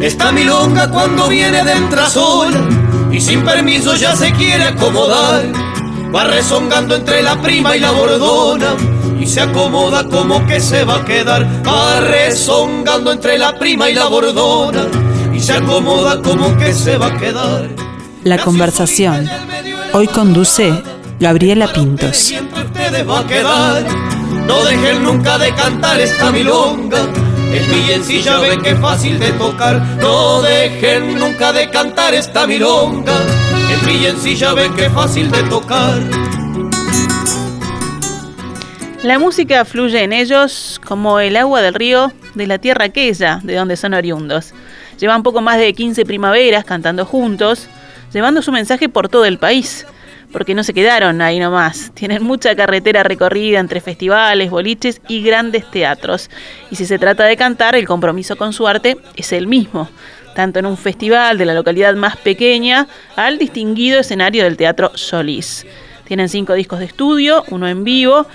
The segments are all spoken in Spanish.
Esta milonga cuando viene de entrasola y sin permiso ya se quiere acomodar. Va rezongando entre la prima y la bordona y se acomoda como que se va a quedar. Va rezongando entre la prima y la bordona y se acomoda como que se va a quedar. La conversación. Hoy conduce Gabriela Pintos. va a quedar. No dejen nunca de cantar esta milonga el villancilla ve que fácil de tocar, no dejen nunca de cantar esta milonga. El villancilla ve que fácil de tocar. La música fluye en ellos como el agua del río de la tierra aquella de donde son oriundos. Llevan poco más de 15 primaveras cantando juntos, llevando su mensaje por todo el país porque no se quedaron ahí nomás. Tienen mucha carretera recorrida entre festivales, boliches y grandes teatros. Y si se trata de cantar, el compromiso con su arte es el mismo, tanto en un festival de la localidad más pequeña al distinguido escenario del Teatro Solís. Tienen cinco discos de estudio, uno en vivo,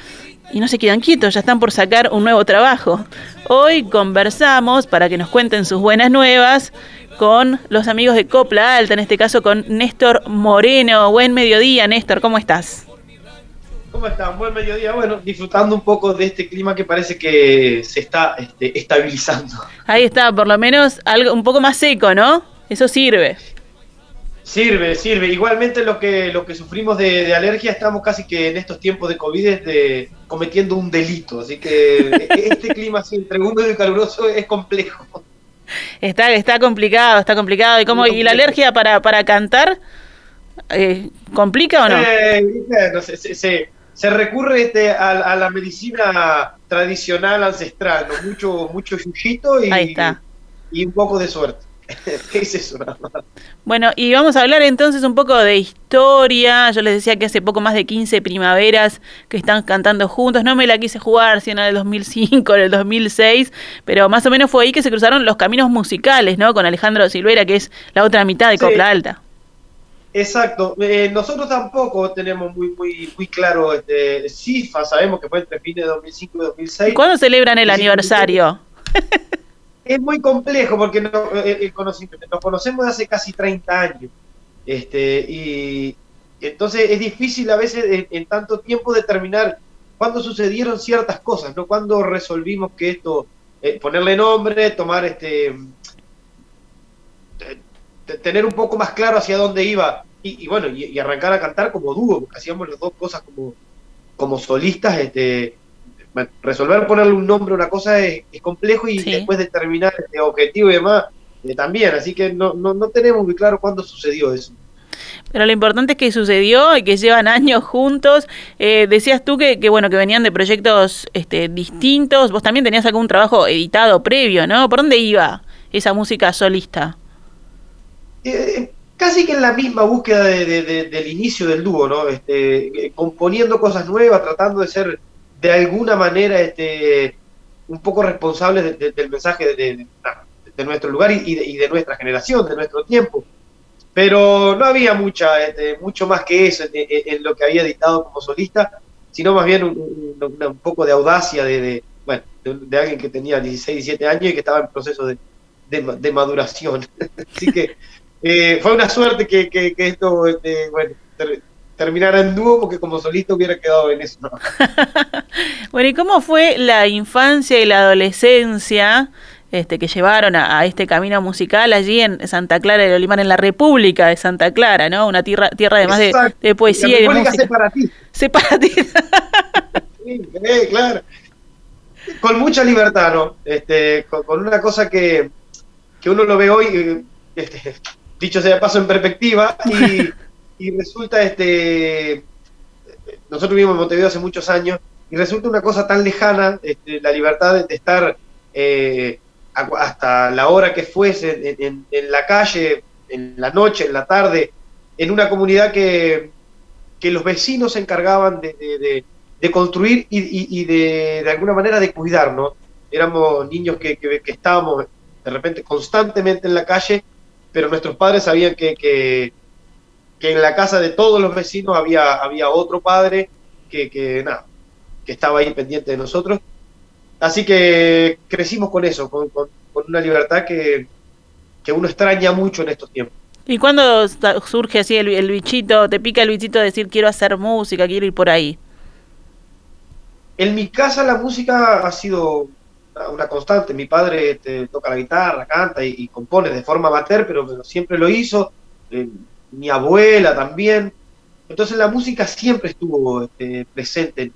y no se quedan quietos, ya están por sacar un nuevo trabajo. Hoy conversamos para que nos cuenten sus buenas nuevas con los amigos de Copla Alta, en este caso con Néstor Moreno. Buen mediodía, Néstor, ¿cómo estás? ¿Cómo están? Buen mediodía. Bueno, disfrutando un poco de este clima que parece que se está este, estabilizando. Ahí está, por lo menos algo un poco más seco, ¿no? Eso sirve. Sirve, sirve. Igualmente lo que, lo que sufrimos de, alergia estamos casi que en estos tiempos de COVID de, cometiendo un delito. Así que este clima así entre húmedo y caluroso es complejo. Está, está complicado, está complicado. ¿Y cómo, y la alergia para, para cantar? Eh, ¿Complica o no? Eh, se, se, recurre este, a, la medicina tradicional ancestral, mucho, mucho yuyito y, y un poco de suerte. es Bueno, y vamos a hablar entonces un poco de historia. Yo les decía que hace poco más de 15 primaveras que están cantando juntos. No me la quise jugar si en el 2005 o en el 2006, pero más o menos fue ahí que se cruzaron los caminos musicales, ¿no? Con Alejandro Silvera, que es la otra mitad de Copla Alta. Exacto. Eh, nosotros tampoco tenemos muy muy muy claro este, CIFA, sabemos que fue entre fines de 2005 y 2006. ¿Cuándo celebran el aniversario? es muy complejo porque eh, nos conocemos de hace casi 30 años. Este, y entonces es difícil a veces en, tanto tiempo determinar cuándo sucedieron ciertas cosas, ¿no? Cuándo resolvimos que esto, eh, ponerle nombre, tomar este, tener un poco más claro hacia dónde iba y, bueno, y, arrancar a cantar como dúo, porque hacíamos las dos cosas como, como solistas, este, resolver ponerle un nombre a una cosa es, complejo y después determinar este objetivo y demás eh, también, así que no, no, no tenemos muy claro cuándo sucedió eso. Pero lo importante es que sucedió y que llevan años juntos. Eh, decías tú que, que, bueno que venían de proyectos este, distintos. Vos también tenías algún trabajo editado previo, ¿no? ¿Por dónde iba esa música solista? Eh, casi que en la misma búsqueda del inicio del dúo, ¿no? Este, componiendo cosas nuevas, tratando de ser de alguna manera este, un poco responsables del mensaje de, nuestro lugar y, de, nuestra generación, de nuestro tiempo. Pero no había mucha, este, mucho más que eso en, lo que había editado como solista, sino más bien un, poco de audacia de, bueno, de, alguien que tenía 16, 17 años y que estaba en proceso de, maduración. Así que eh, fue una suerte que, esto, este, terminara en dúo porque como solista hubiera quedado en eso. bueno, ¿y cómo fue la infancia y la adolescencia este, que llevaron a, este camino musical allí en Santa Clara de Olimar, en la República de Santa Clara, ¿no? Una tierra, tierra además de, de, poesía y de música. Separatista. Separatista. sí, claro. Con mucha libertad, ¿no? Este, con, una cosa que, que uno lo ve hoy, eh, este, dicho sea paso en perspectiva, y y resulta, este, nosotros vivimos en Montevideo hace muchos años, y resulta una cosa tan lejana, este, la libertad de, estar eh, hasta la hora que fuese en, la calle, en la noche, en la tarde, en una comunidad que, que los vecinos se encargaban de, construir y, de, de, alguna manera de cuidarnos. Éramos niños que, que, estábamos de repente constantemente en la calle, pero nuestros padres sabían que, que en la casa de todos los vecinos había, había otro padre que, que, nada, que estaba ahí pendiente de nosotros. así que crecimos con eso, con, una libertad que, uno extraña mucho en estos tiempos. ¿Y cuándo surge así el, bichito, te pica el bichito de decir quiero hacer música, quiero ir por ahí? En mi casa la música ha sido una constante. Mi padre este, toca la guitarra, canta y, compone de forma amateur, pero, siempre lo hizo. Eh, mi abuela también. Entonces la música siempre estuvo este, presente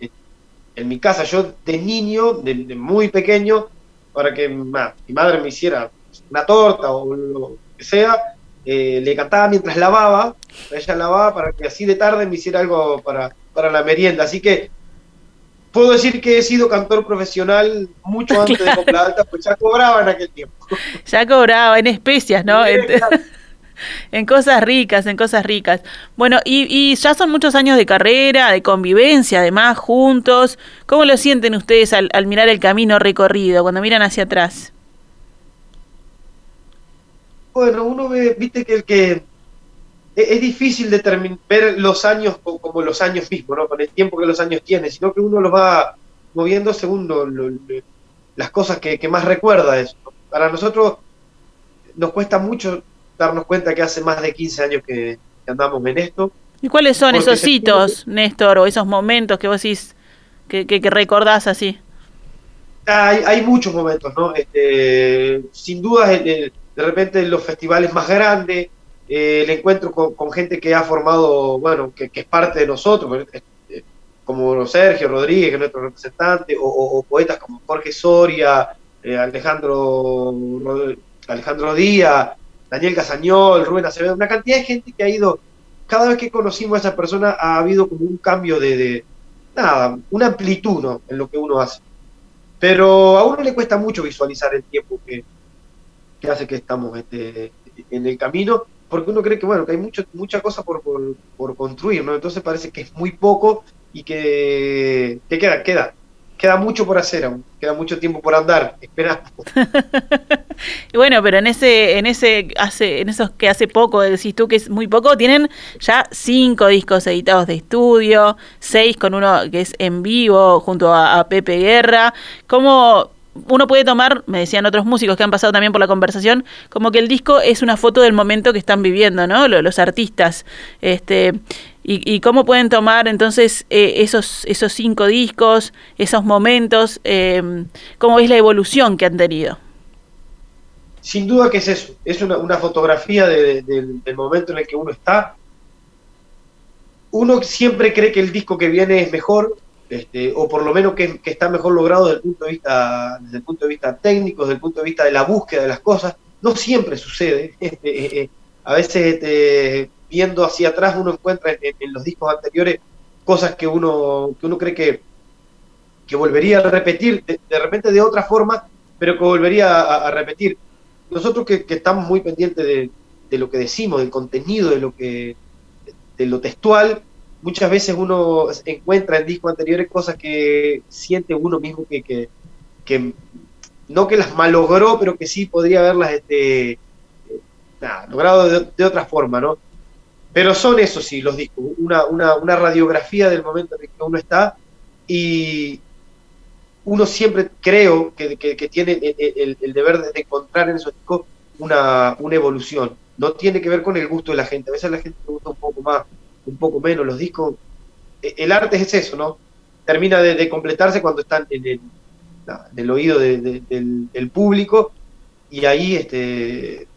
en, mi casa. Yo de niño, de, muy pequeño, para que mi madre me hiciera una torta o lo que sea, eh, le cantaba mientras lavaba, ella lavaba para que así de tarde me hiciera algo para, para la merienda. Así que puedo decir que he sido cantor profesional mucho antes de Copla Alta, pues ya cobraba en aquel tiempo. Ya cobraba en especias, ¿no? En cosas ricas, en cosas ricas. Bueno, y, ya son muchos años de carrera, de convivencia, además, juntos. ¿Cómo lo sienten ustedes al, mirar el camino recorrido, cuando miran hacia atrás? Bueno, uno ve, viste que el que es, difícil determinar, ver los años como, los años mismos, ¿no? Con el tiempo que los años tienen, sino que uno los va moviendo según las cosas que, más recuerda eso. Para nosotros nos cuesta mucho darnos cuenta que hace más de 15 años que, andamos en esto. ¿Y cuáles son esos hitos, Néstor, o esos momentos que vos decís que, que, recordás así? Hay, hay, muchos momentos, ¿no? Este, sin duda, de repente los festivales más grandes, eh, el encuentro con, gente que ha formado, bueno, que, es parte de nosotros, este, como Sergio Rodríguez, que es nuestro representante, o, poetas como Jorge Soria, eh, Alejandro, Alejandro Díaz, Daniel Casañol, Rubén Acevedo, una cantidad de gente que ha ido, cada vez que conocimos a esa persona ha habido como un cambio de, nada, una amplitud en lo que uno hace. Pero a uno le cuesta mucho visualizar el tiempo que, hace que estamos este, en el camino, porque uno cree que bueno, que hay mucho, mucha cosa por, por, construir, ¿no? Entonces parece que es muy poco y que, que queda, queda, queda mucho por hacer aún, queda mucho tiempo por andar, esperando. bueno, pero en ese, en ese, hace, en esos que hace poco, decís tú que es muy poco, tienen ya cinco discos editados de estudio, seis con uno que es en vivo junto a, Pepe Guerra. ¿Cómo uno puede tomar, me decían otros músicos que han pasado también por la conversación, como que el disco es una foto del momento que están viviendo, ¿no? Los, artistas. Este, y, cómo pueden tomar entonces eh, esos, esos cinco discos, esos momentos, eh, cómo es la evolución que han tenido. Sin duda que es eso, es una, fotografía del momento en el que uno está. Uno siempre cree que el disco que viene es mejor, este, o por lo menos que, está mejor logrado desde el, punto de vista, desde el punto de vista técnico, desde el punto de vista de la búsqueda de las cosas. No siempre sucede. Este, eh, a veces este, viendo hacia atrás uno encuentra en, los discos anteriores cosas que uno, que uno cree que, que volvería a repetir de, repente de otra forma, pero que volvería a, repetir. Nosotros que, estamos muy pendientes de, lo que decimos, del contenido, de lo que de lo textual, muchas veces uno encuentra en discos anteriores cosas que siente uno mismo que, que, no que las malogró, pero que sí podría haberlas este, logrado de, de, otra forma, ¿no? Pero son eso sí, los discos, una, una, radiografía del momento en el que uno está y uno siempre creo que, tiene el, deber de encontrar en esos discos una, una evolución. No tiene que ver con el gusto de la gente. A veces a la gente le gusta un poco más, un poco menos. Los discos, e, el arte es eso, ¿no? Termina de, completarse cuando están en el, en el oído del, del, público y ahí este,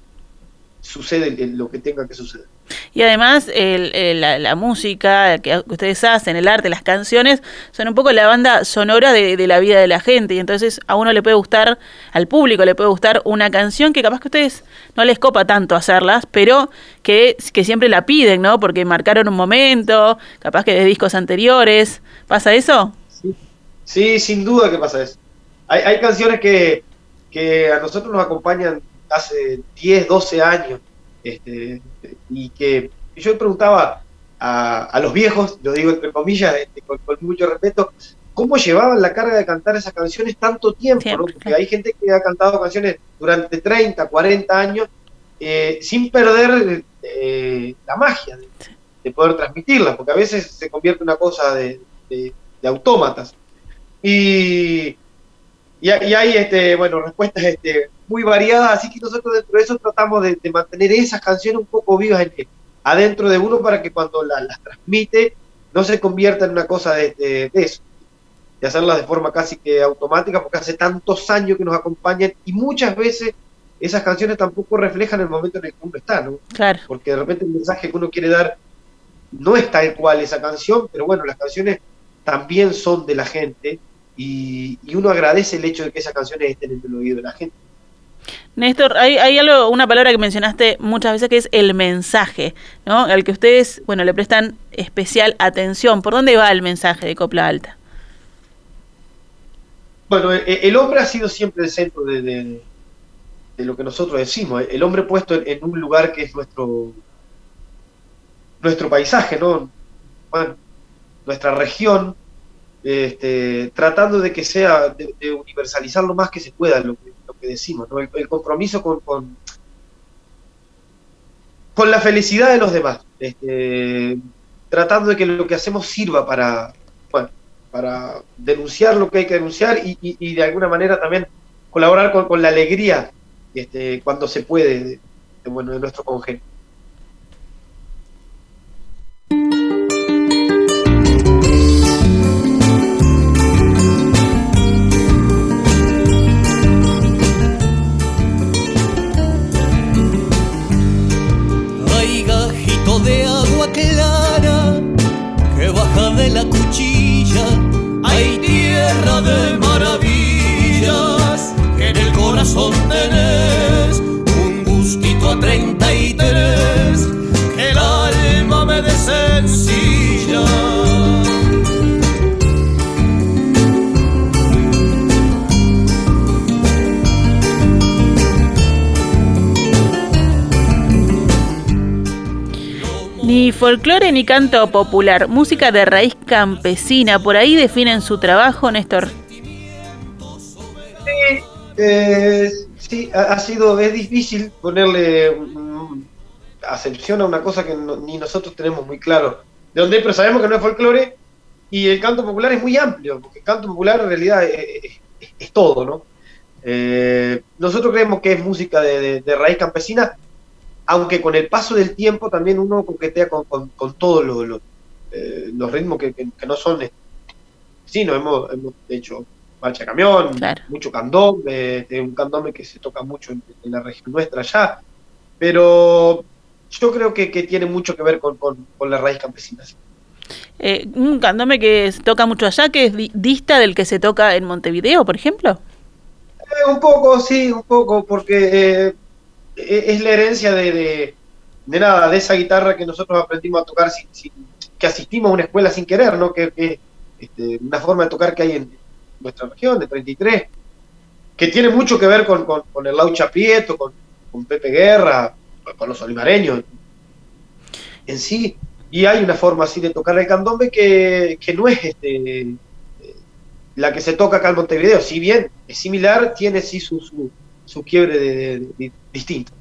sucede lo que tenga que suceder. Y además la, música que ustedes hacen, el arte, las canciones, son un poco la banda sonora de, la vida de la gente. Y entonces a uno le puede gustar, al público le puede gustar una canción que capaz que a ustedes no les copa tanto hacerlas, pero que, que siempre la piden, ¿no? Porque marcaron un momento, capaz que de discos anteriores. ¿Pasa eso? Sí, sin duda que pasa eso. Hay, hay canciones que, que a nosotros nos acompañan hace 10, 12 años este, y que yo preguntaba a, los viejos, lo digo entre comillas, este, con, mucho respeto, cómo llevaban la carga de cantar esas canciones tanto tiempo, porque hay gente que ha cantado canciones durante 30, 40 años eh, sin perder eh, la magia de, poder transmitirlas, porque a veces se convierte en una cosa de, de, autómatas. Y, y, hay, este, bueno, respuestas este, muy variadas, así que nosotros dentro de eso tratamos de, mantener esas canciones un poco vivas adentro de uno para que cuando las transmite no se convierta en una cosa de, eso, de hacerlas de forma casi que automática, porque hace tantos años que nos acompañan y muchas veces esas canciones tampoco reflejan el momento en el que uno está, ¿no? Claro. Porque de repente el mensaje que uno quiere dar no es tal cual esa canción, pero bueno, las canciones también son de la gente y, uno agradece el hecho de que esas canciones estén en el oído de la gente. Néstor, hay, algo, una palabra que mencionaste muchas veces que es el mensaje, ¿no? Al que ustedes, bueno, le prestan especial atención. ¿Por dónde va el mensaje de Copla Alta? Bueno, e, el, hombre ha sido siempre el centro de, lo que nosotros decimos. El hombre puesto en, un lugar que es nuestro nuestro paisaje, ¿no? Nuestra región, este, tratando de que sea, de, universalizar lo más que se pueda lo que, lo que decimos, el, compromiso con, con, la felicidad de los demás, este, tratando de que lo que hacemos sirva para, bueno, para denunciar lo que hay que denunciar y, de alguna manera también colaborar con, la alegría este, cuando se puede de, bueno, de nuestro congénero. Tierra de Ni folclore ni canto popular, música de raíz campesina, por ahí definen su trabajo, Néstor. Sí, ha, sido, es difícil ponerle acepción a una cosa que ni nosotros tenemos muy claro de dónde, pero sabemos que no es folclore y el canto popular es muy amplio, porque el canto popular en realidad es, todo, ¿no? Eh, nosotros creemos que es música de raíz campesina, aunque con el paso del tiempo también uno coquetea con, con, todos eh, los ritmos que, no son... Eh, sí, nos hemos, hecho marcha camión, mucho candombe, un candombe que se toca mucho en, la región nuestra allá, pero yo creo que, tiene mucho que ver con, la raíz campesina. Eh, un candombe que se toca mucho allá, que es dista del que se toca en Montevideo, por ejemplo. un poco, sí, un poco, porque e-, es la herencia de, de, nada, de esa guitarra que nosotros aprendimos a tocar, sin, que asistimos a una escuela sin querer, ¿no? Que, es este, una forma de tocar que hay en nuestra región, de 33, que tiene mucho que ver con, con, el Laucha Prieto, con, Pepe Guerra, con los olimareños en sí. Y hay una forma así de tocar el candombe que, que no es este, la que se toca acá en Montevideo. Si bien es similar, tiene sí su, su quiebre de, distinto.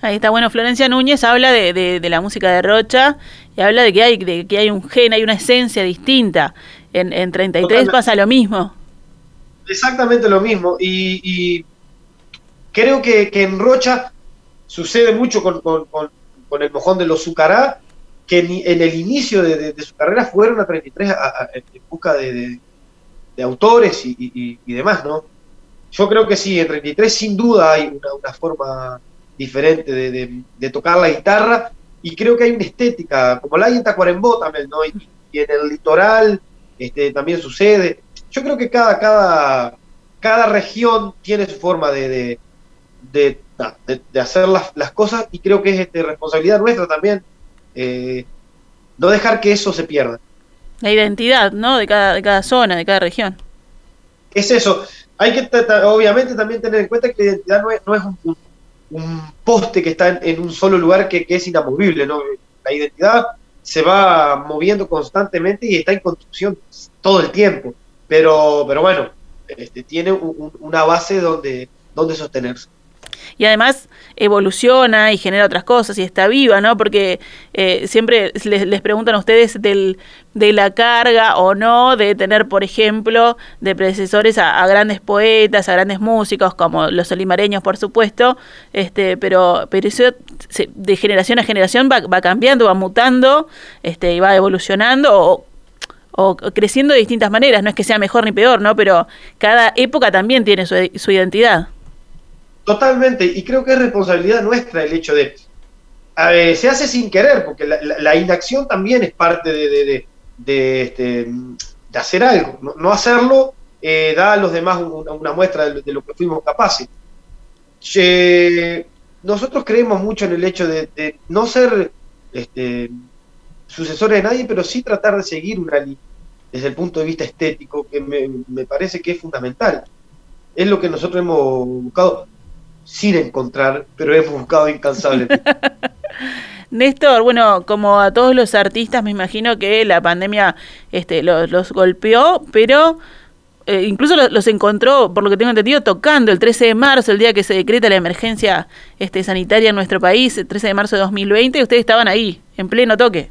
Ahí está, bueno, Florencia Núñez habla de, la música de Rocha y habla de que hay, de que hay un gen, hay una esencia distinta. En, en 33 pasa lo mismo. Exactamente lo mismo. Y, creo que, en Rocha sucede mucho con, el mojón de los Zucará, que en, el inicio de, su carrera fueron a 33 en busca de, autores y, y demás, ¿no? Yo creo que sí, en 33 sin duda hay una, forma diferente de, tocar la guitarra y creo que hay una estética, como la hay en Tacuarembó también, ¿no? Y, en el litoral este, también sucede. Yo creo que cada, cada, cada región tiene su forma de, de, hacer las, cosas y creo que es este, responsabilidad nuestra también eh, no dejar que eso se pierda. La identidad, ¿no? De cada, de cada zona, de cada región. Es eso hay que obviamente también tener en cuenta que la identidad no es, no es un, poste que está en, un solo lugar que, es inamovible, ¿no? La identidad se va moviendo constantemente y está en construcción todo el tiempo, pero, pero bueno, este, tiene una base donde, donde sostenerse. Y además evoluciona y genera otras cosas y está viva, ¿no? Porque eh, siempre les, preguntan a ustedes del, de la carga o no de tener, por ejemplo, de predecesores a, grandes poetas, a grandes músicos, como los olimareños, por supuesto, este, pero, pero eso de generación a generación va, va cambiando, va mutando este, y va evolucionando o, o creciendo de distintas maneras, no es que sea mejor ni peor, ¿no? Pero cada época también tiene su, su identidad. Totalmente, y creo que es responsabilidad nuestra el hecho de... se hace sin querer, porque la, inacción también es parte de, de, este, de hacer algo. No, hacerlo eh, da a los demás una, muestra de, lo que fuimos capaces. nosotros creemos mucho en el hecho de, no ser este, sucesores de nadie, pero sí tratar de seguir una línea desde el punto de vista estético, que me parece que es fundamental. Es lo que nosotros hemos buscado sin encontrar, pero hemos buscado incansablemente. Néstor, bueno, como a todos los artistas, me imagino que la pandemia este, los, golpeó, pero eh, incluso los, encontró, por lo que tengo entendido, tocando el 13 de marzo, el día que se decreta la emergencia este, sanitaria en nuestro país, el 13 de marzo de 2020, y ustedes estaban ahí, en pleno toque.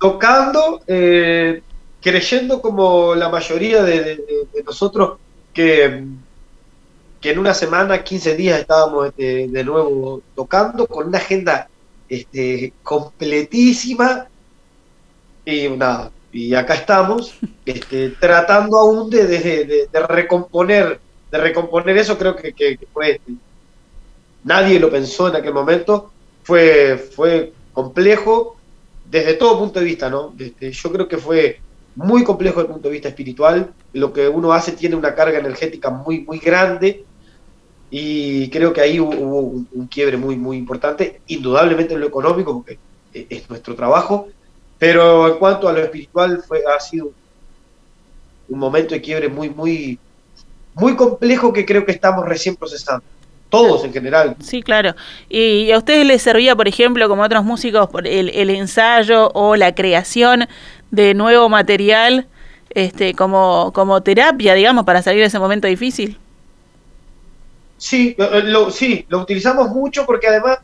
Tocando, eh, creyendo como la mayoría de nosotros que que en una semana, 15 días estábamos este, de nuevo tocando con una agenda este, completísima. Y nada, y acá estamos este, tratando aún de, de, recomponer de recomponer eso. Creo que, fue este, nadie lo pensó en aquel momento. Fue fue complejo desde todo punto de vista no este, yo creo que fue muy complejo desde el punto de vista espiritual. Lo que uno hace tiene una carga energética muy muy grande y creo que ahí hubo, un, quiebre muy, muy importante, indudablemente en lo económico, porque e, es nuestro trabajo, pero en cuanto a lo espiritual fue, ha sido un momento de quiebre muy, muy, muy complejo que creo que estamos recién procesando. Todos en general. Sí, claro. ¿Y a ustedes les servía, por ejemplo, como a otros músicos, el, el ensayo o la creación de nuevo material este, como, como terapia, digamos, para salir de ese momento difícil? Sí, lo, sí, lo utilizamos mucho porque además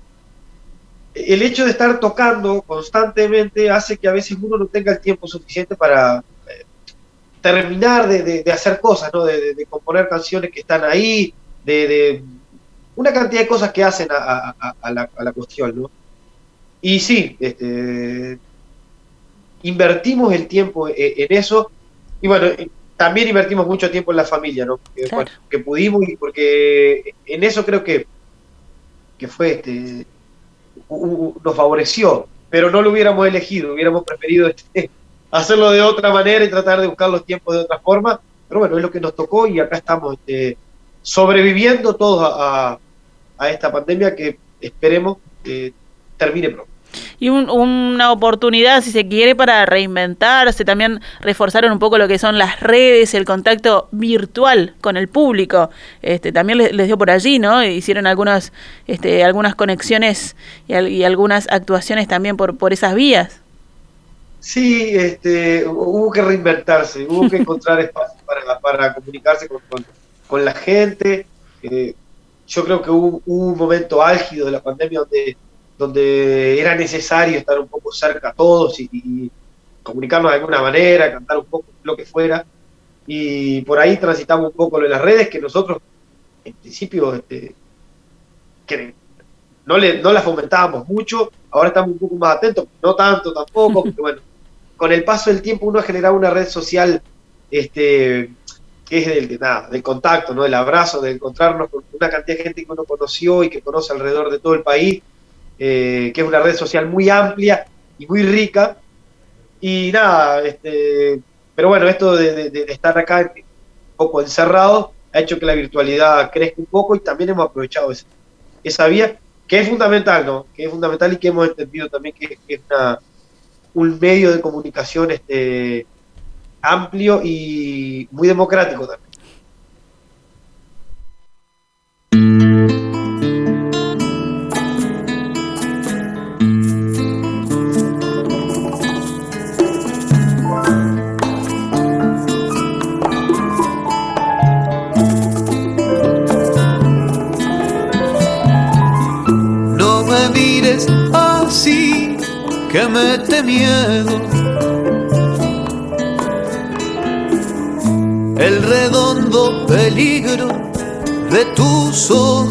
el hecho de estar tocando constantemente hace que a veces uno no tenga el tiempo suficiente para eh, terminar de, hacer cosas, ¿no? De, componer canciones que están ahí, de, una cantidad de cosas que hacen a, la, cuestión, ¿no? Y sí, este, invertimos el tiempo en, en eso. Y bueno, también invertimos mucho tiempo en la familia, ¿no? Que, pudimos y porque en eso creo que, que fue este nos favoreció, pero no lo hubiéramos elegido, hubiéramos preferido este, hacerlo de otra manera y tratar de buscar los tiempos de otra forma, pero bueno, es lo que nos tocó y acá estamos este, sobreviviendo todos a, a, esta pandemia que esperemos que termine pronto y una oportunidad, si se quiere, para reinventarse. También reforzaron un poco lo que son las redes, el contacto virtual con el público. Este, también les, dio por allí, ¿no? Hicieron algunas, este, algunas conexiones y, algunas actuaciones también por, por esas vías. Sí, este, hubo que reinventarse, hubo que encontrar espacio para, para comunicarse con, con, la gente. Eh, yo creo que hubo, hubo, un momento álgido de la pandemia donde donde era necesario estar un poco cerca a todos y, comunicarnos de alguna manera, cantar un poco lo que fuera. Y por ahí transitamos un poco en las redes que nosotros, en principio, este, no, las fomentábamos mucho, ahora estamos un poco más atentos, no tanto tampoco, porque bueno, con el paso del tiempo uno ha generado una red social este, que es del, nada, del contacto, ¿no? del abrazo, de encontrarnos con una cantidad de gente que uno conoció y que conoce alrededor de todo el país eh, que es una red social muy amplia y muy rica. Y nada, este, pero bueno, esto de, estar acá un poco encerrado ha hecho que la virtualidad crezca un poco y también hemos aprovechado esa, esa vía, que es fundamental, ¿no? Que es fundamental y que hemos entendido también que, es un medio de comunicación este, amplio y muy democrático también. Miedo. El redondo peligro de tus ojos.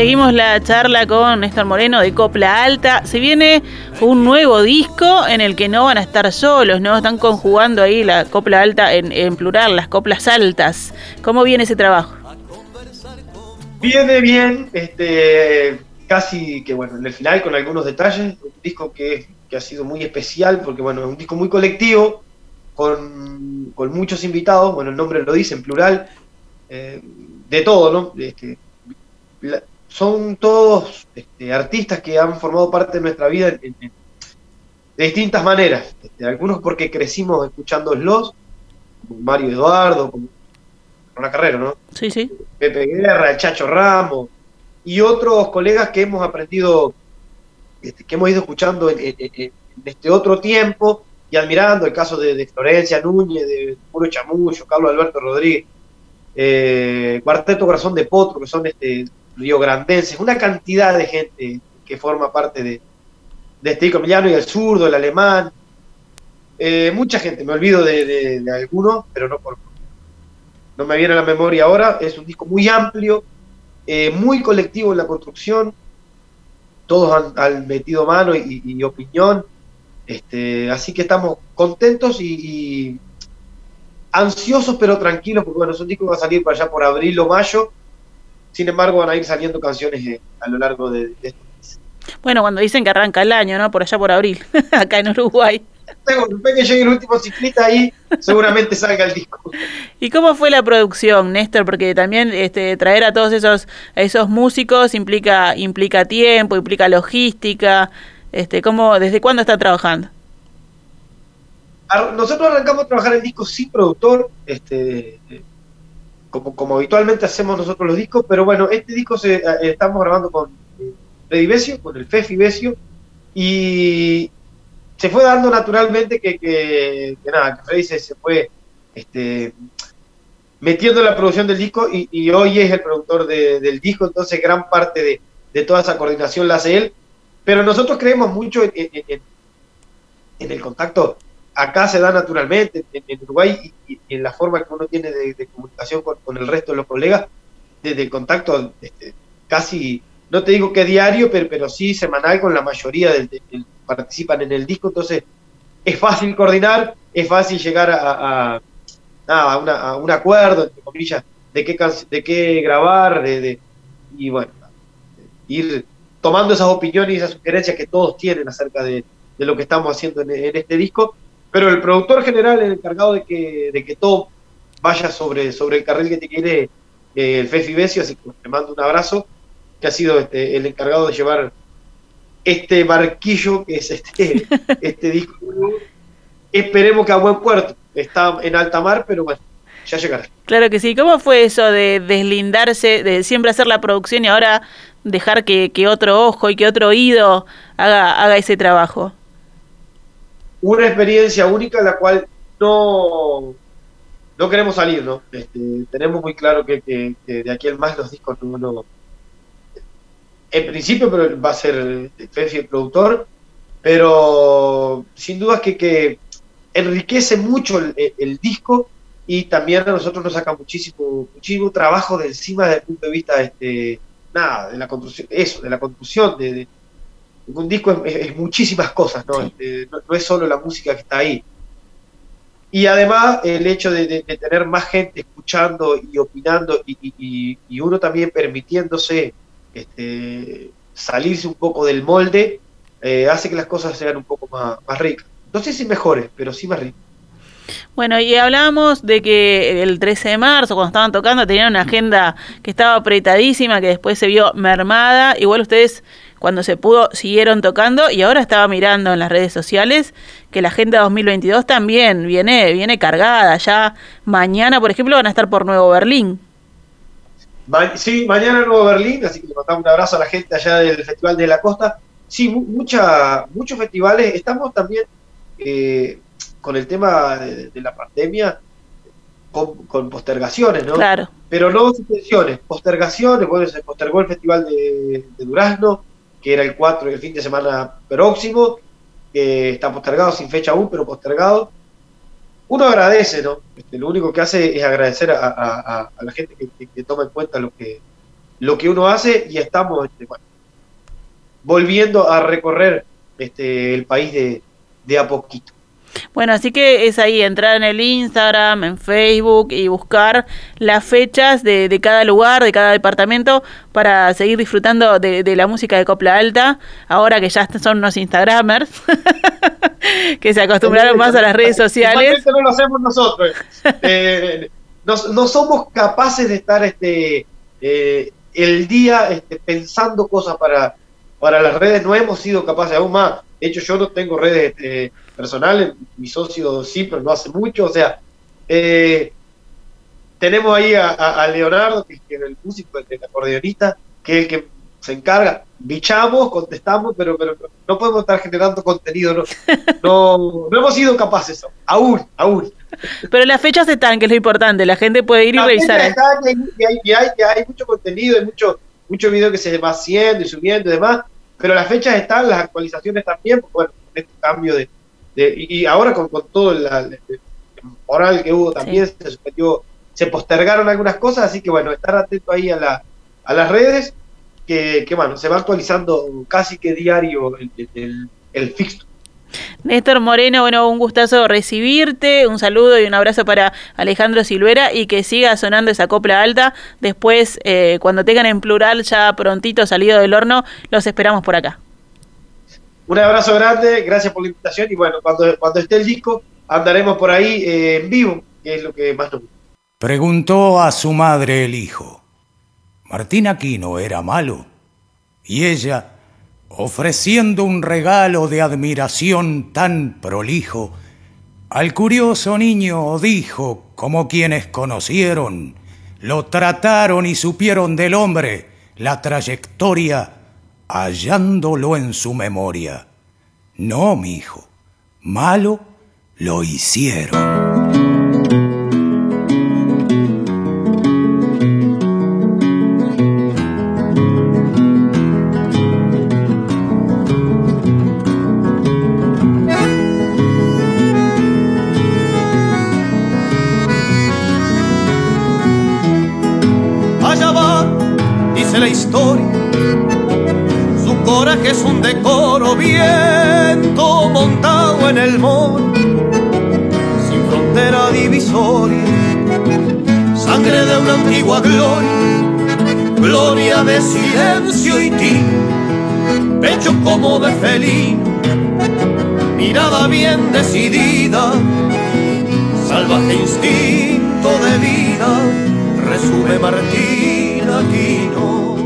Seguimos la charla con Néstor Moreno de Copla Alta. Se viene un nuevo disco en el que no van a estar solos, ¿no? Están conjugando ahí la Copla Alta en, plural, las coplas altas. ¿Cómo viene ese trabajo? Viene bien, este, casi que bueno, en el final con algunos detalles, un disco que, ha sido muy especial porque bueno, es un disco muy colectivo, con, muchos invitados, bueno, el nombre lo dice en plural, eh, de todo, ¿no? Este, son todos este, artistas que han formado parte de nuestra vida de distintas maneras. Este, algunos porque crecimos escuchándolos, como Mario Eduardo, como una carrera, ¿no? Sí, sí. Pepe Guerra, el Chacho Ramos, y otros colegas que hemos aprendido, este, que hemos ido escuchando en, este otro tiempo y admirando, el caso de, Florencia Núñez, de Puro Chamullo, Carlos Alberto Rodríguez, eh, Cuarteto Corazón de Potro, que son este, riograndenses, una cantidad de gente que forma parte de, de este disco, y el zurdo, el alemán, eh, mucha gente, me olvido de, algunos, pero no por no me viene a la memoria ahora, es un disco muy amplio, eh, muy colectivo en la construcción, todos han, metido mano y, opinión, este, así que estamos contentos y, ansiosos pero tranquilos, porque bueno, es un disco que va a salir para allá por abril o mayo, sin embargo, van a ir saliendo canciones eh, a lo largo de, de estos meses. Bueno, cuando dicen que arranca el año, ¿no? Por allá por abril, acá en Uruguay. Tengo que llegue el último ciclista ahí, seguramente salga el disco. ¿Y cómo fue la producción, Néstor? Porque también este, traer a todos esos, esos músicos implica, implica tiempo, implica logística. Este, ¿cómo, ¿Desde cuándo está trabajando? Nosotros arrancamos a trabajar el disco sin productor, este, como, como habitualmente hacemos nosotros los discos, pero bueno, este disco se, eh, estamos grabando con eh, Freddy Besio, con el Fefi Besio, y se fue dando naturalmente que, que, nada, que Freddy se, fue este, metiendo en la producción del disco y, hoy es el productor del disco, entonces gran parte de, de, toda esa coordinación la hace él, pero nosotros creemos mucho en el contacto acá se da naturalmente en, Uruguay y, en la forma que uno tiene de, comunicación con, el resto de los colegas, desde el contacto este, casi, no te digo que diario, pero, pero sí semanal con la mayoría del, que participan en el disco, entonces es fácil coordinar, es fácil llegar a, a, un acuerdo, entre comillas, de qué, de qué grabar, de, y bueno, ir tomando esas opiniones y esas sugerencias que todos tienen acerca de, lo que estamos haciendo en, este disco pero el productor general, el encargado de que, de que todo vaya sobre, sobre el carril que te quiere eh, el Fefi Besio, así que te mando un abrazo, que ha sido este, el encargado de llevar este barquillo que es este, este disco. Esperemos que a buen puerto. Está en alta mar, pero bueno, ya llegará. Claro que sí. ¿Cómo fue eso de deslindarse, de siempre hacer la producción y ahora dejar que, que otro ojo y que otro oído haga, haga ese trabajo? Una experiencia única en la cual no, no queremos salir, ¿no? Este, tenemos muy claro que, de aquí al más los discos no, en principio pero va a ser Fefi el productor, pero sin duda que, que enriquece mucho el, disco y también a nosotros nos saca muchísimo, muchísimo trabajo de encima desde el punto de vista este, nada, de la construcción, eso, de la construcción, de un disco es, muchísimas cosas, este, ¿no? ¿no? es solo la música que está ahí. Y además el hecho de, tener más gente escuchando y opinando y, uno también permitiéndose este, salirse un poco del molde, eh, hace que las cosas sean un poco más, más ricas. No sé si mejores, pero sí más ricas. Bueno, y hablábamos de que el 13 de marzo, cuando estaban tocando, tenían una agenda que estaba apretadísima, que después se vio mermada. Igual ustedes cuando se pudo siguieron tocando y ahora estaba mirando en las redes sociales que la agenda 2022 también viene, viene cargada. Ya mañana, por ejemplo, van a estar por Nuevo Berlín. sí, mañana Nuevo Berlín, así que le mandamos un abrazo a la gente allá del Festival de la Costa. Sí, mucha, muchos festivales. Estamos también eh, con el tema de, la pandemia con, postergaciones, ¿no? Claro. Pero no suspensiones, postergaciones. Bueno, se postergó el Festival de, Durazno, que era el 4 y el fin de semana próximo, que está postergado, sin fecha aún, pero postergado. Uno agradece, ¿no? Este, lo único que hace es agradecer a, la gente que, toma en cuenta lo que, lo que uno hace y estamos este, volviendo a recorrer este, el país de, de a poquito. Bueno, así que es ahí entrar en el Instagram, en Facebook y buscar las fechas de, de cada lugar, de cada departamento, para seguir disfrutando de, la música de Copla Alta, ahora que ya son unos Instagramers, que se acostumbraron más a las redes sociales. no lo hacemos nosotros. Eh, no, somos capaces de estar este eh, el día este, pensando cosas para, para las redes, no hemos sido capaces, aún más. De hecho, yo no tengo redes este, personal, mi socio sí, pero no hace mucho, o sea, eh, tenemos ahí a, Leonardo, que, es el músico, el, acordeonista, que es el que se encarga, bichamos, contestamos, pero, pero no podemos estar generando contenido, no, no, hemos sido capaces, aún, aún. Pero las fechas están, que es lo importante, la gente puede ir y revisar. y hay, hay, hay, mucho contenido, hay mucho, mucho video que se va haciendo y subiendo y demás, pero las fechas están, las actualizaciones también, porque bueno, este cambio de, y, ahora con, todo el, moral que hubo también se suspendió, se postergaron algunas cosas, así que bueno, estar atento ahí a, la, a las redes, que, bueno, se va actualizando casi que diario el, el, el Néstor Moreno, bueno, un gustazo recibirte, un saludo y un abrazo para Alejandro Silvera y que siga sonando esa copla alta. Después, eh, cuando tengan en plural ya prontito salido del horno, los esperamos por acá. Un abrazo grande, gracias por la invitación y bueno, cuando, cuando esté el disco andaremos por ahí eh, en vivo, que es lo que más nos gusta. Preguntó a su madre el hijo, ¿Martín Aquino era malo? Y ella, ofreciendo un regalo de admiración tan prolijo, al curioso niño dijo, como quienes conocieron, lo trataron y supieron del hombre la trayectoria hallándolo en su memoria. No, mi hijo, malo lo hicieron. Como de felino, mirada bien decidida, salvaje instinto de vida, resume Martín Aquino.